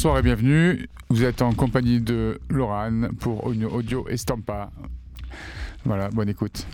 Bonsoir et bienvenue. Vous êtes en compagnie de Laurent pour Audio Estampa. Voilà, bonne écoute.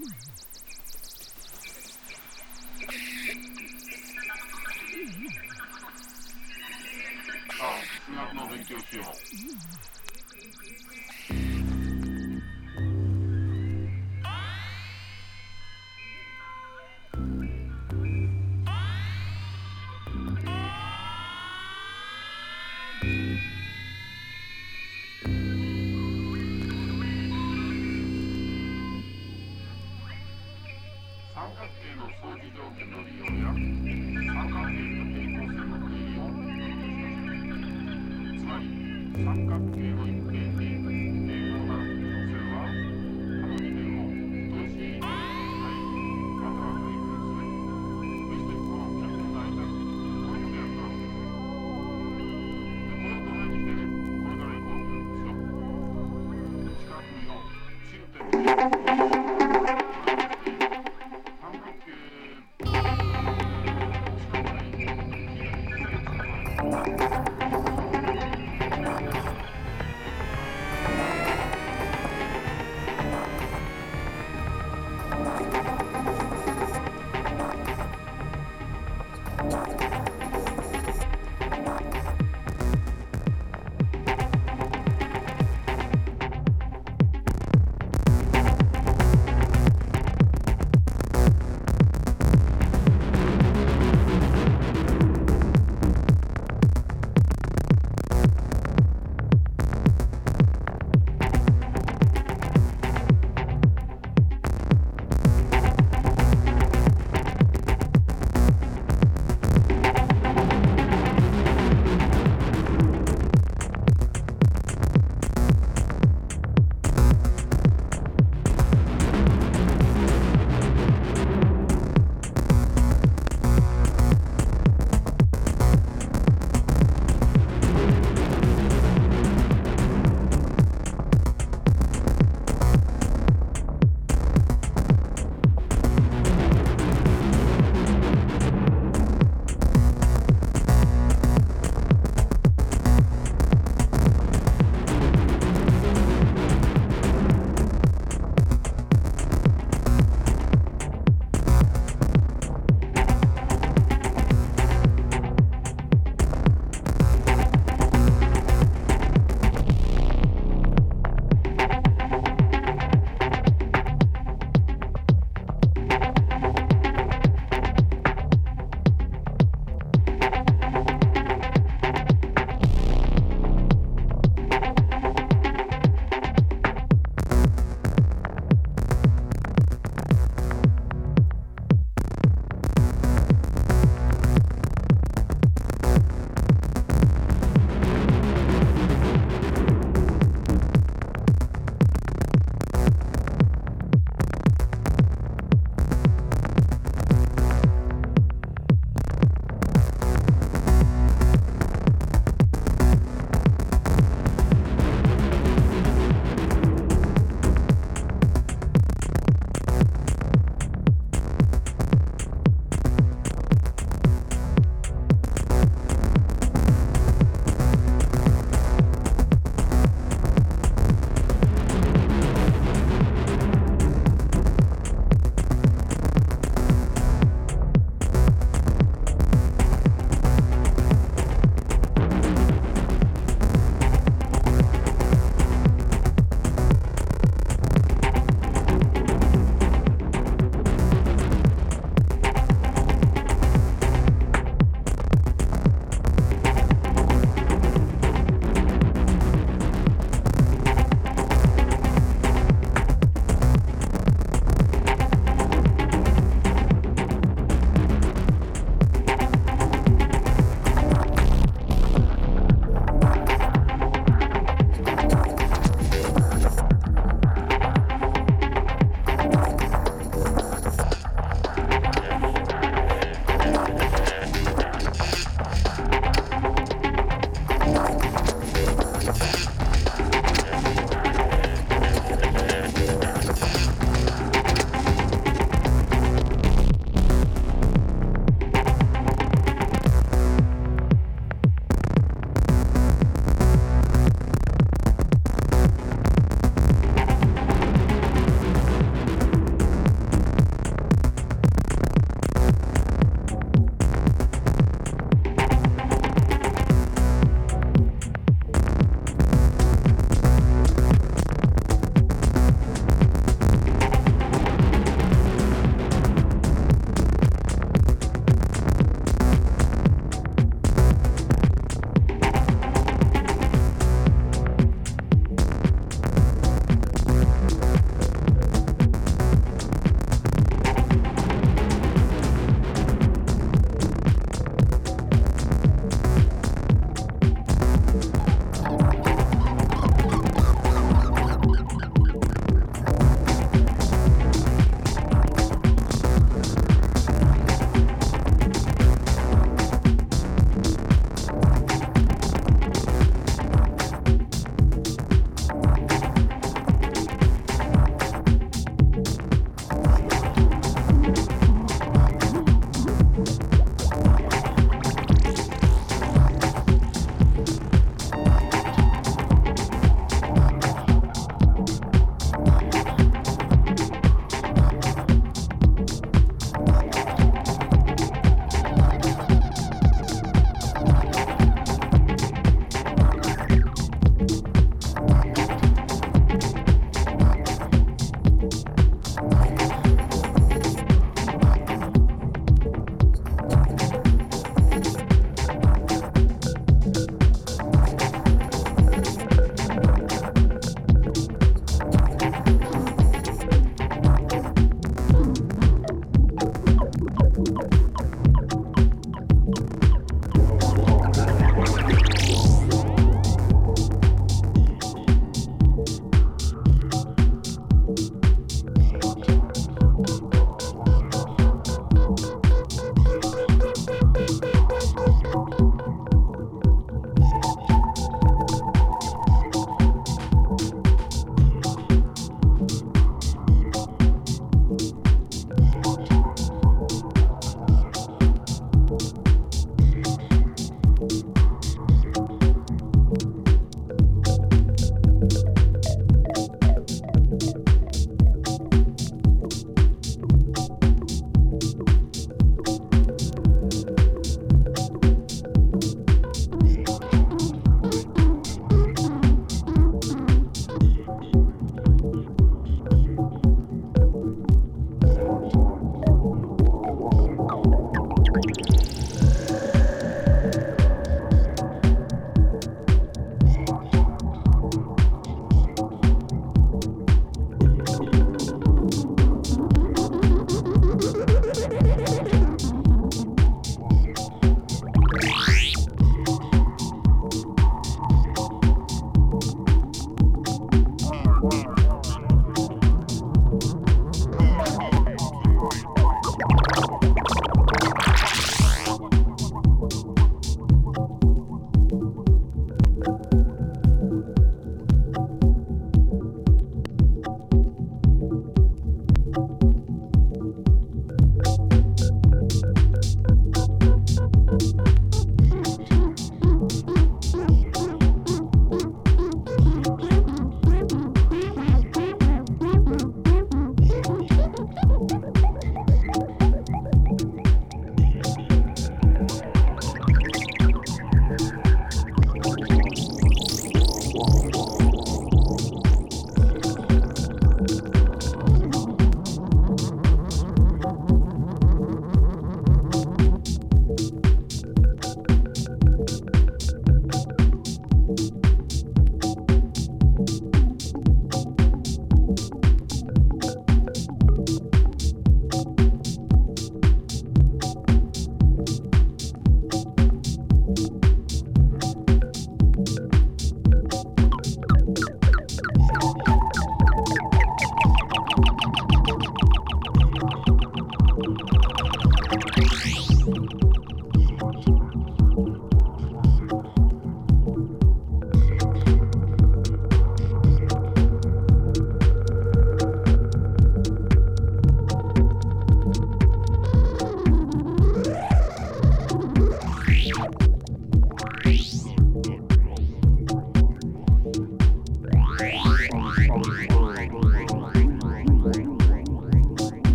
数学の勉強しよう。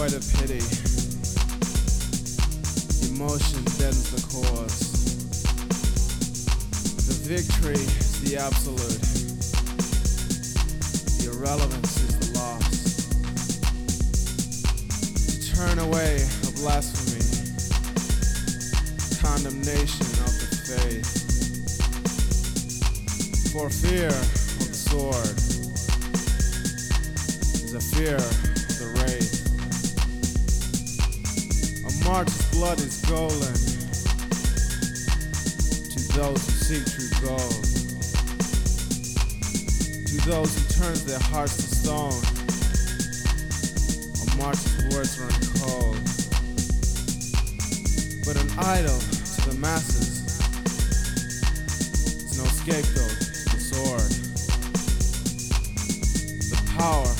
Devoid of pity, emotion deadens the cause. The victory is the absolute, the irrelevance is the loss. To turn away a blasphemy, condemnation of the faith, for fear of the sword is a fear of the wraith. A martyr's blood is golden to those who seek true gold. To those who turn their hearts to stone, a martyr's words run cold. But an idol to the masses is no scapegoat the sword. The power,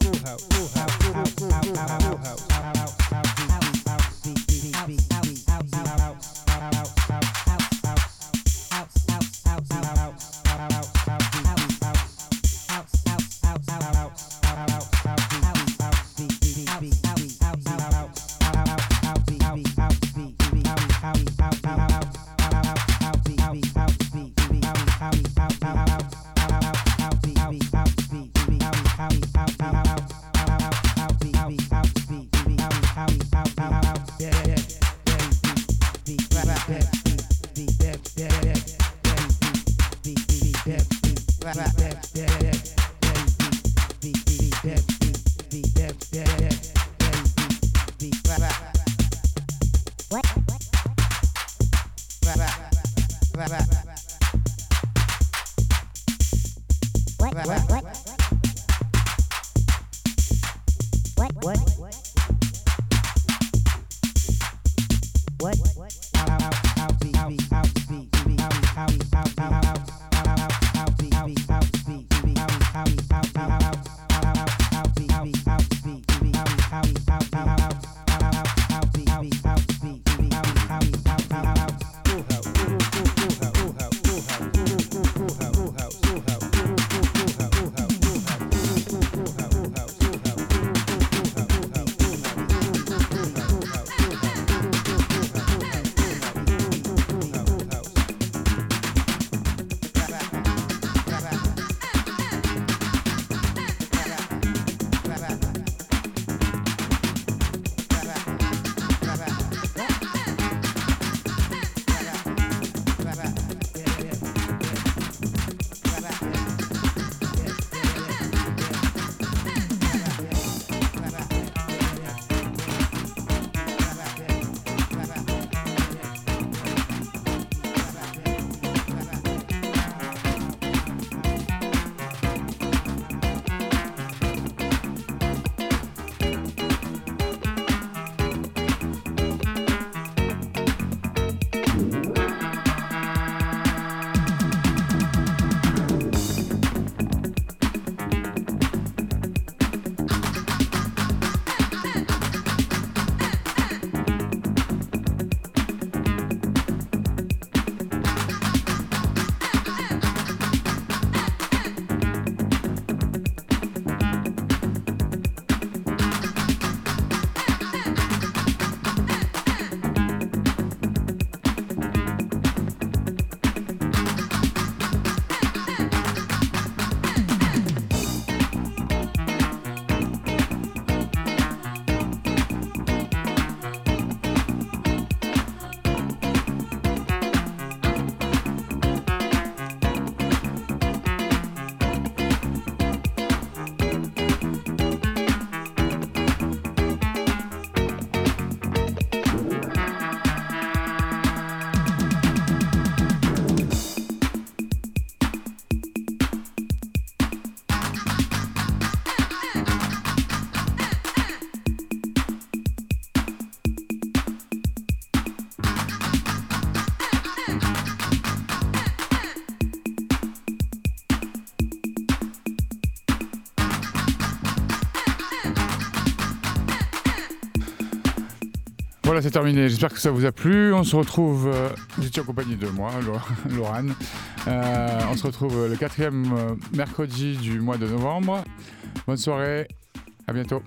house, house. Voilà, c'est terminé. J'espère que ça vous a plu. On se retrouve. euh, vous étiez en compagnie de moi, Laurane. Euh, on se retrouve le quatrième euh, mercredi du mois de novembre. Bonne soirée. À bientôt.